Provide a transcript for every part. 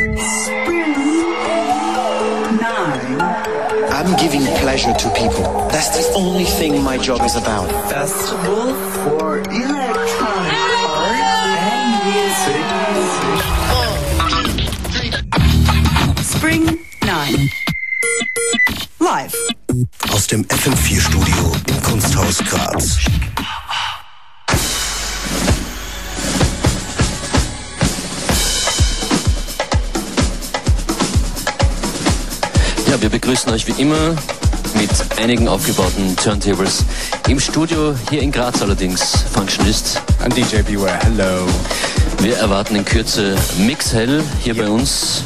I'm giving pleasure to people. That's the only thing my job is about. Festival for Electronic Art and Music. Spring 9. Live. Aus dem FM4-Studio im Kunsthaus Graz. Begrüßen euch wie immer mit einigen aufgebauten Turntables im Studio hier in Graz allerdings Functionist. And DJ Beware, hello. Wir erwarten in Kürze Mix Hell hier bei uns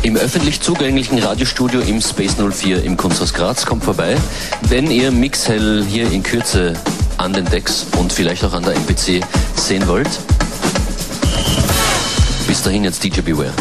im öffentlich zugänglichen Radiostudio im Space 04 im Kunsthaus Graz. Kommt vorbei. Wenn ihr Mix Hell hier in Kürze an den Decks und vielleicht auch an der MPC sehen wollt. Bis dahin jetzt DJ Beware.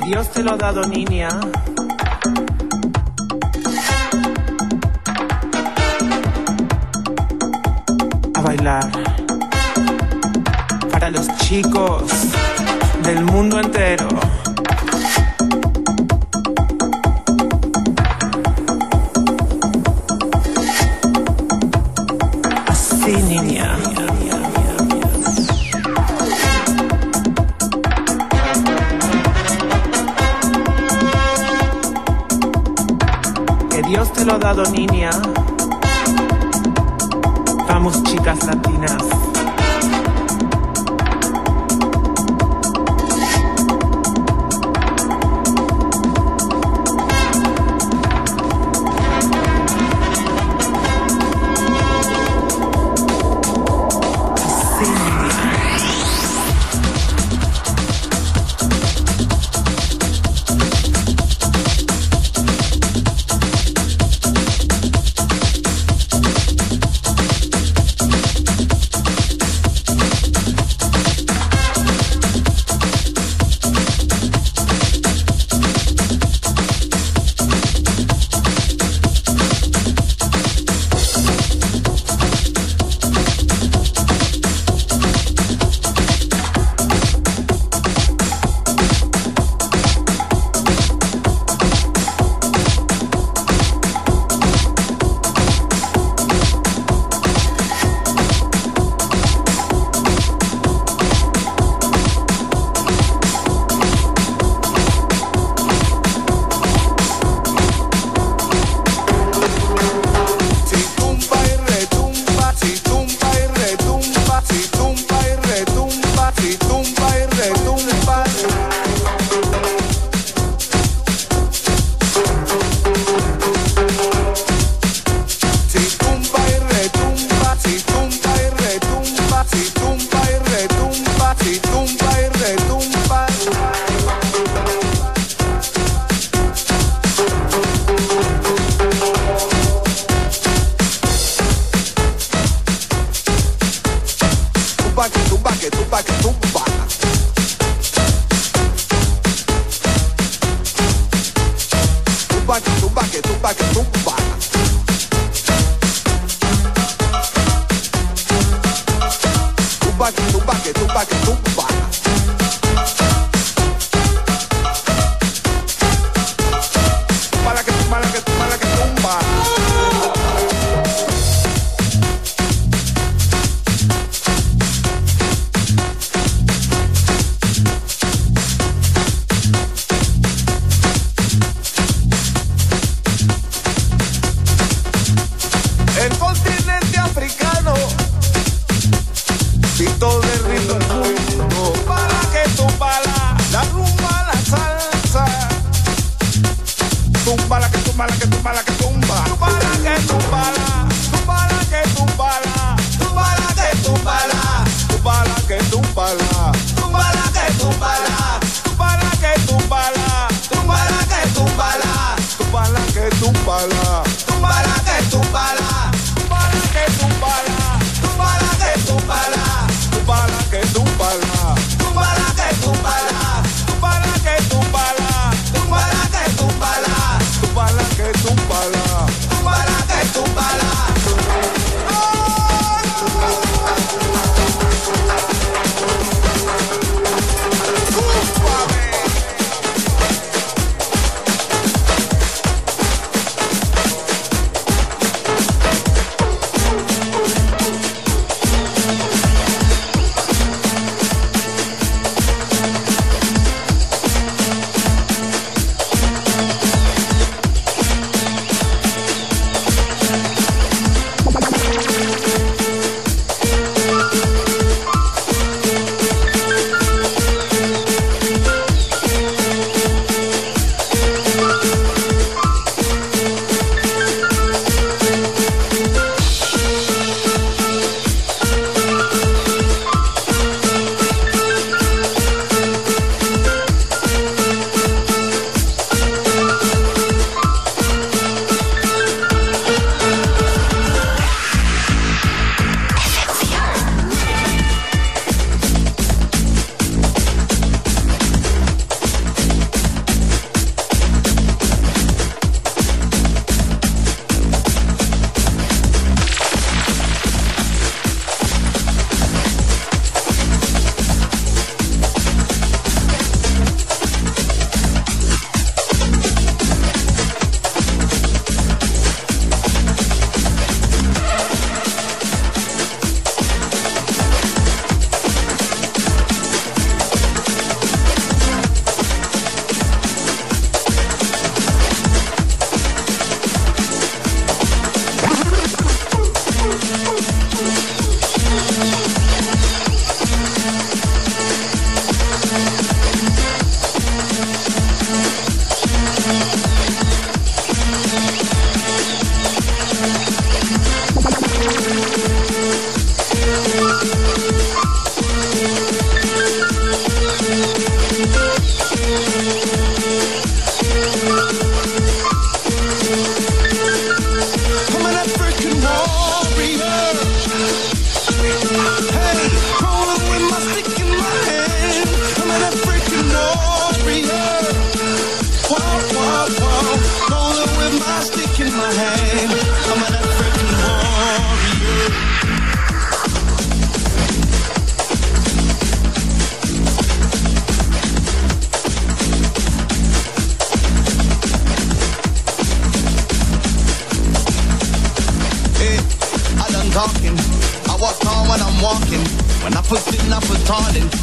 Dios te lo ha dado, niña. A bailar. Para los chicos del mundo entero. Vamos, chicas latinas.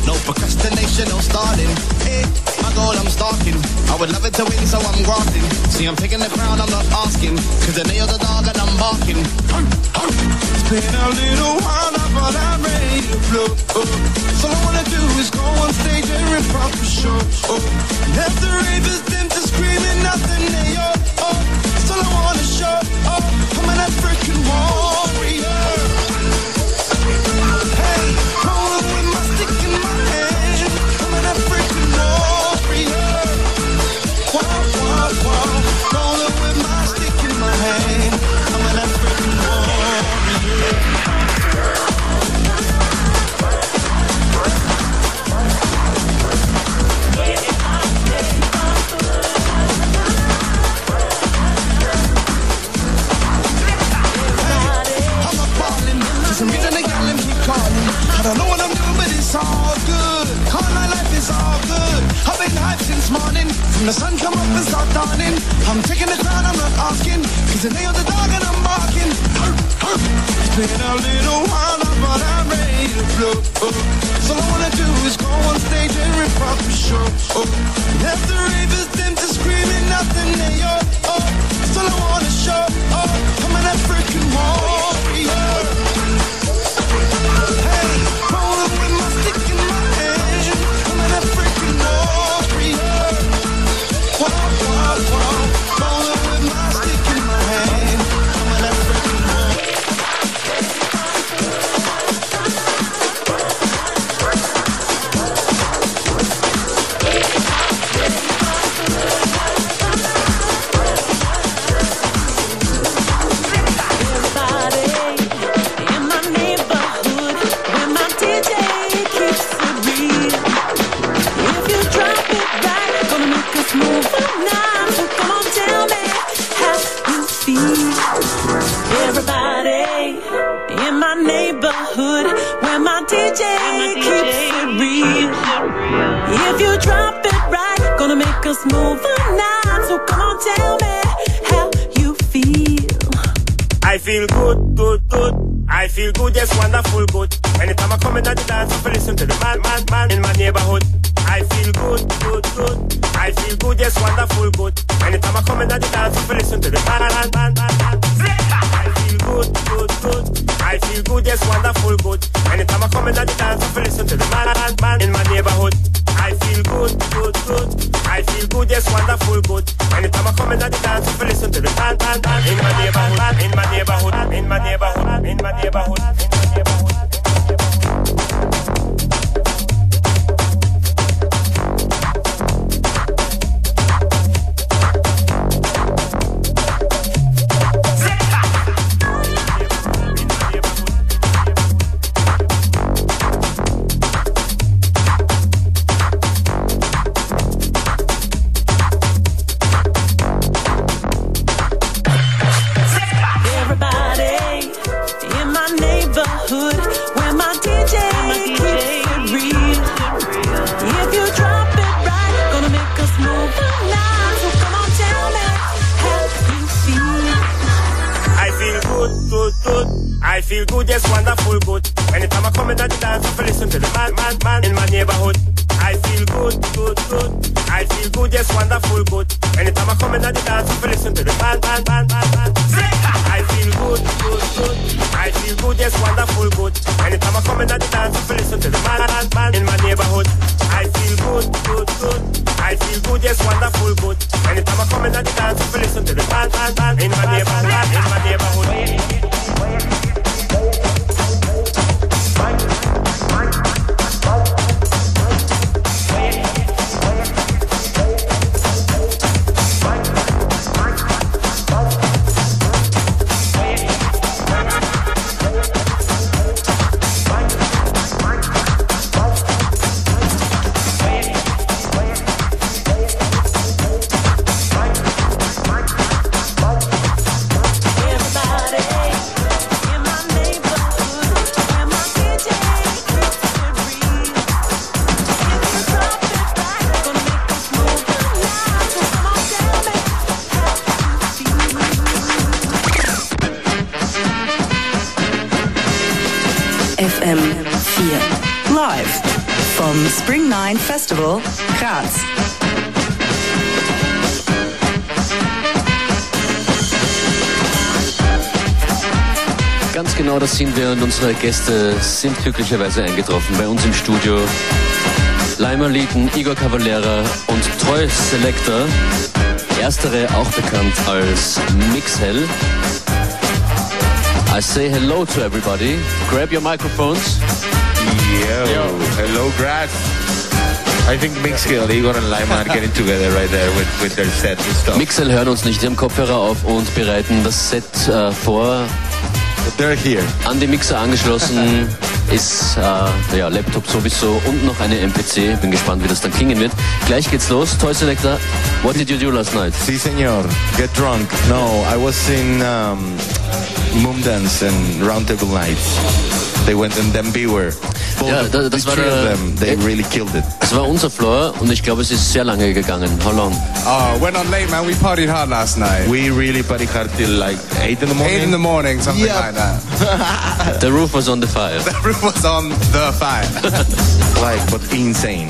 No procrastination, no stalling. Hey, my goal, I'm stalking. I would love it to win, so I'm grafting. See, I'm taking the crown, I'm not asking. Cause the nail's the dog and I'm barking. It's been a little while but I'm ready to blow. All I wanna do is go on stage and rip off the show. And as the ravers dim to screaming nothing, they oh, oh. All I wanna show. Oh, I'm an African warrior. Been hyped since morning. From the sun come up and start dawning. I'm taking the crown, I'm not asking. Cause the nail the dog and I'm barking. It's been a little while but I'm ready to blow. So all I wanna do is go on stage and rip off the show. As the ravers dim to screaming nothing, they oh. That's all I wanna show. Oh, I'm an African warrior. Feel good, yes, wonderful, good. Anytime I come in at the dance, I listen to the man, man, man in my neighborhood. I feel good, good, good. I feel good, yes, wonderful, good. Anytime I come in at the dance, I listen to the man, man, man, man, man. I feel good, good, good. I feel good, yes, wonderful, good. Anytime I come in at the dance, I listen to the man, man, man in my neighborhood. I feel good, good, good. I feel good, yes, wonderful, good. Anytime I come in at the dance, I listen to the man, man, man in my neighborhood, in my neighborhood. Spring 9 Festival Graz. Ganz genau das sind wir und unsere Gäste sind glücklicherweise eingetroffen bei uns im Studio. Leimer Lieden, Igor Cavalera und Troy Selector. Erstere auch bekannt als Mixhell. I say hello to everybody. Grab your microphones. Yo, hello Graz. I think Mixkill, Igor and Lima are getting together right there with, with their set and stuff. Mixel hören uns nicht, die haben Kopfhörer auf und bereiten das Set äh, vor. They're here. An die Mixer angeschlossen ist äh, ja, Laptop sowieso und noch eine MPC. Bin gespannt, wie das dann klingen wird. Gleich geht's los. Toy Selector, what did you do last night? Si, senor. Get drunk. No, I was in um, Moom Dance and Roundtable Nights. They went then Beware. Both Ja, of- da- das the war three of them, they really killed it. Das war unser Floor und ich glaube, es ist sehr lange gegangen. How long? Oh, went on late, man. We partied hard last night. We really party hard till like 8 in the morning. Eight in the morning, something Yeah. like that. The roof was on the fire. The roof was on the fire. like, but insane.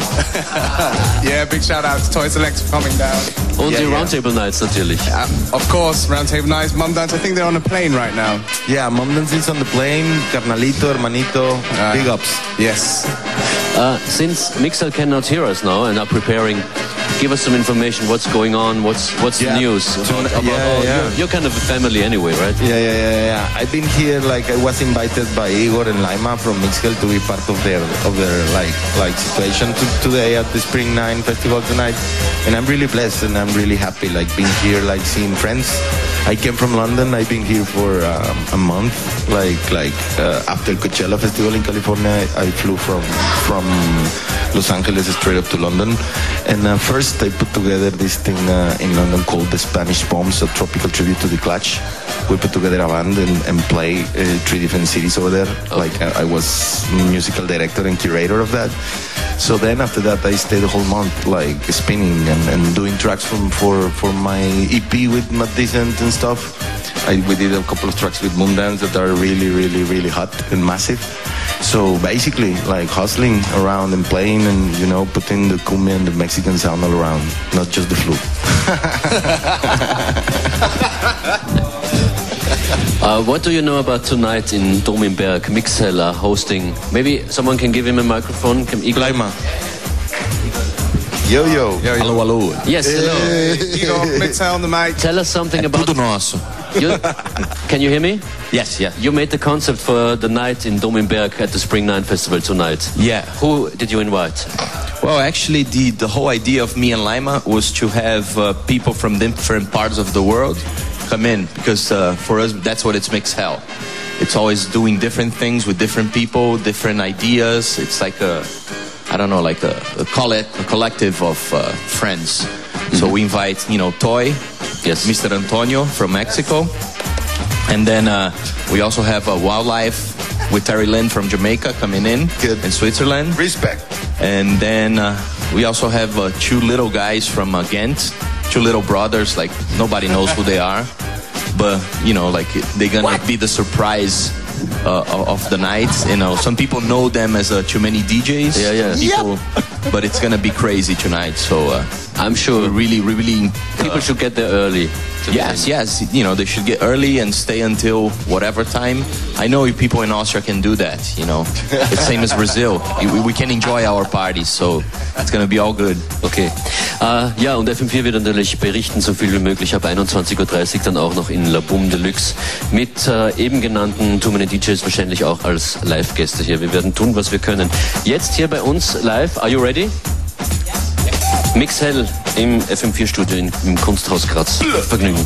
yeah, big shout out to Toy Select for coming down. Und Ja, die ja. Round Table Knights natürlich. Um, of course, Round Table Knights, Mum Dance. I think they're on a plane right now. Yeah, Mumdance is on the plane. Carnalito, hermanito, Ah. big ups. Yes. Uh, since Mixhell cannot hear us now and are preparing, give us some information. What's going on? What's what's Yeah. the news? About, about, Yeah, oh, yeah. You're, you're kind of a family anyway, right? Yeah, yeah, yeah, yeah. I've been here like I was invited by Igor and Laima from Mixhell to be part of their of their like like situation to, today at the Spring Nine Festival tonight, and I'm really blessed and I'm really happy like being here, like seeing friends. I came from London. I've been here for um, a month. Like like uh, after Coachella Festival in California, I, I flew from from Los Angeles straight up to London. And uh, first, I put together this thing uh, in London called the Spanish Bombs, a tropical tribute to the Clash. We put together a band and, and play uh, three different cities over there. Like I, I was musical director and curator of that. So then after that, I stayed the whole month like spinning and, and doing tracks from for for my EP with Mad Decent and stuff. I, we did a couple of tracks with Mumdance that are really, really, really hot and massive. So basically, like hustling around and playing and, you know, putting the cumbia and the Mexican sound all around, not just the flute. Uh, what do you know about tonight in Dominberg? Mixhell hosting. Maybe someone can give him a microphone. Can Igor? Gleima. Yo, yo. Alô, alô. Yes, hello. Igor, Mixhell on the mic. Tell us something É about. tudo nosso. You, can you hear me? Yes, yeah. You made the concept for the night in Dom im Berg at the Spring Nine Festival tonight. Yeah. Who did you invite? Well, actually, the, the whole idea of me and Laima was to have uh, people from different parts of the world come in because uh, for us, that's what it's makes hell. It's always doing different things with different people, different ideas. It's like a, I don't know, like a, a, coll- a collective of uh, friends. So we invite, you know, Toy, Yes. Mr. Antonio from Mexico, and then uh, we also have a wildlife with Terry Lynn from Jamaica coming in, Good. in Switzerland. Respect. And then uh, we also have uh, two little guys from uh, Ghent, two little brothers. Like nobody knows who they are, but you know, like they're gonna be the surprise uh, of the night. You know, some people know them as uh, too many DJs. Yeah, yeah. People, but it's gonna be crazy tonight. So uh, I'm sure really, really. people should get there early. Yes, yes. You know, they should get early and stay until whatever time. I know people in Austria can do that. You know, it's same as Brazil. We, we can enjoy our parties, so it's gonna be all good. Okay. Äh, ja, und FM4 wird natürlich berichten, so viel wie möglich ab 21.30 Uhr dann auch noch in La Boom Deluxe mit äh, eben genannten Too Many DJs wahrscheinlich auch als Live-Gäste hier. Wir werden tun, was wir können. Jetzt hier bei uns live. Are you ready? Mix Hell im FM4-Studio im Kunsthaus Graz. Vergnügen.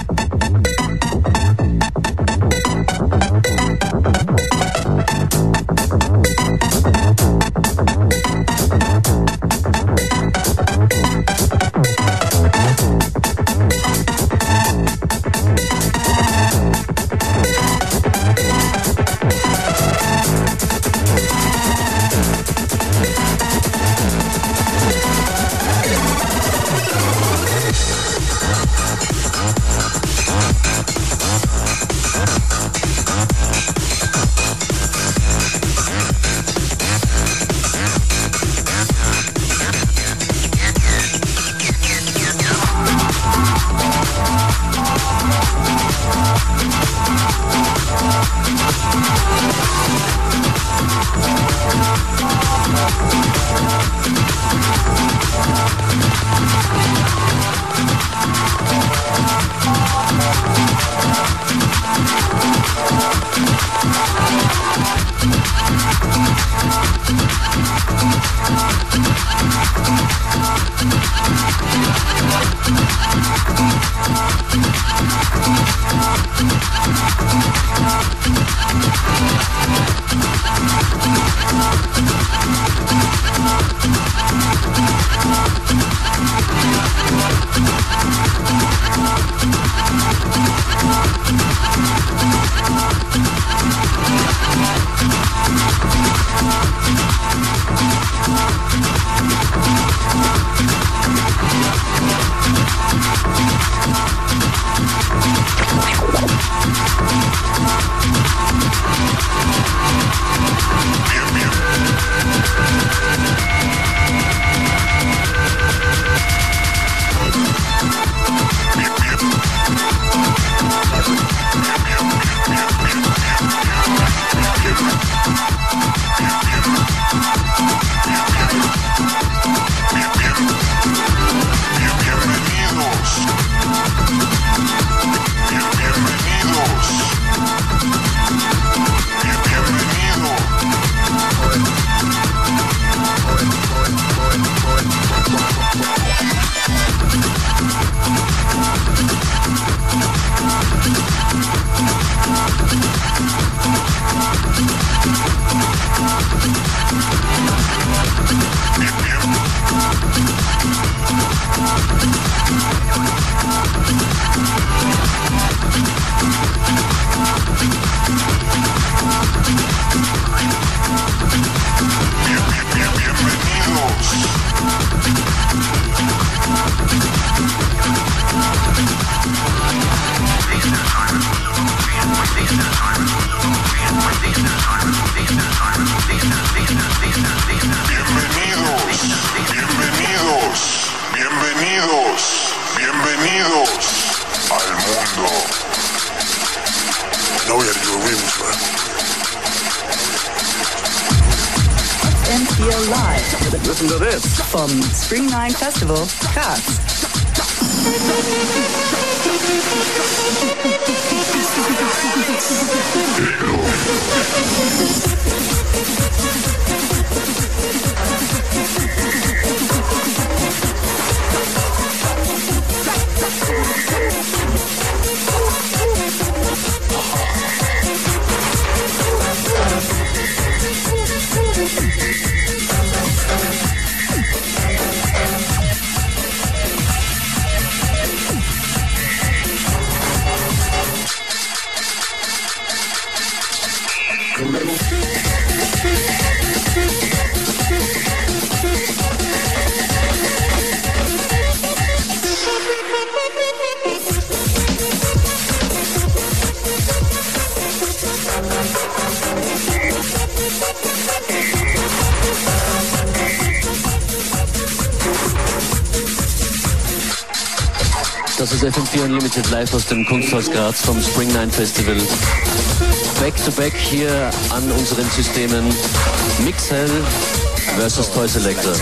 Listen to this. from Spring 9 Festival, Graz. Das ist FM4 Unlimited live aus dem Kunsthaus Graz vom Spring 9 Festival. Back to back hier an unseren Systemen Mixhell versus Toy Selector.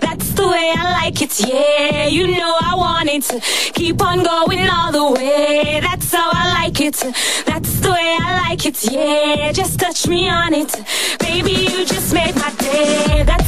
That's the way I like it, yeah. You know I want it to keep on going all the way. That's how I like it. That's the way I like it, yeah. Just touch me on it, baby. You just made my day. That's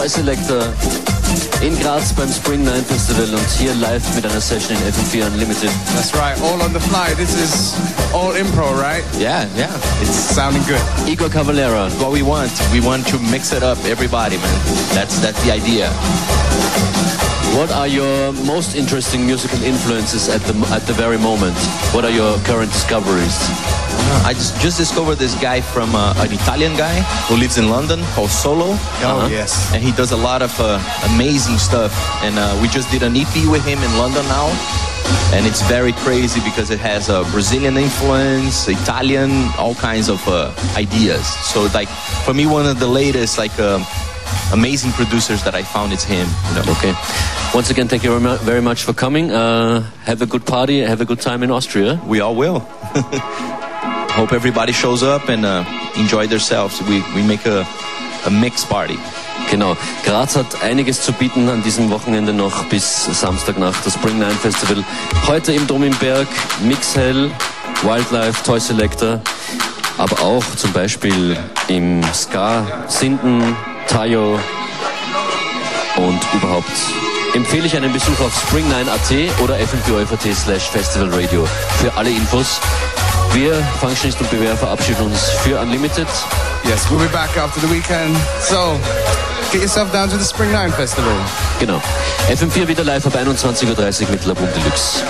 Mixhell und Toy Selectah in Graz beim Spring Nine Festival und hier live mit einer Session in FM4 Unlimited. That's right, all on the fly. This is all impro, right? Yeah, yeah. It's sounding good. Igor Cavalera. What we want, we want to mix it up, everybody, man. That's that's the idea. What are your most interesting musical influences at the at the very moment? What are your current discoveries? I just just discovered this guy from uh, an Italian guy who lives in London called Solo. Oh, yes. and he does a lot of uh, amazing stuff. And uh, we just did an EP with him in London now, and it's very crazy because it has a Brazilian influence, Italian, all kinds of uh, ideas. So like for me, one of the latest like um amazing producers that I found is him. You know? Okay. Once again, thank you very very much for coming. Uh, have a good party. Have a good time in Austria. We all will. Hope everybody shows up and uh, enjoy themselves. We we make a a mix party. Genau. Graz hat einiges zu bieten an diesem Wochenende noch bis Samstagnacht, das Spring Nine Festival. Heute im Dom im Berg, Mixhell, Wildlife, Toy Selector, aber auch zum Beispiel im Ska, Sinden, Tayo und überhaupt empfehle ich einen Besuch auf spring9.at oder fm4 slash Festival Radio für alle Infos. Wir, Functionist und BWR, verabschieden uns für Unlimited. Yes, we'll be back after the weekend. So, get yourself down to the Spring Nine Festival. Genau. FM4 wieder live ab 21.30 Uhr mit Labum Deluxe.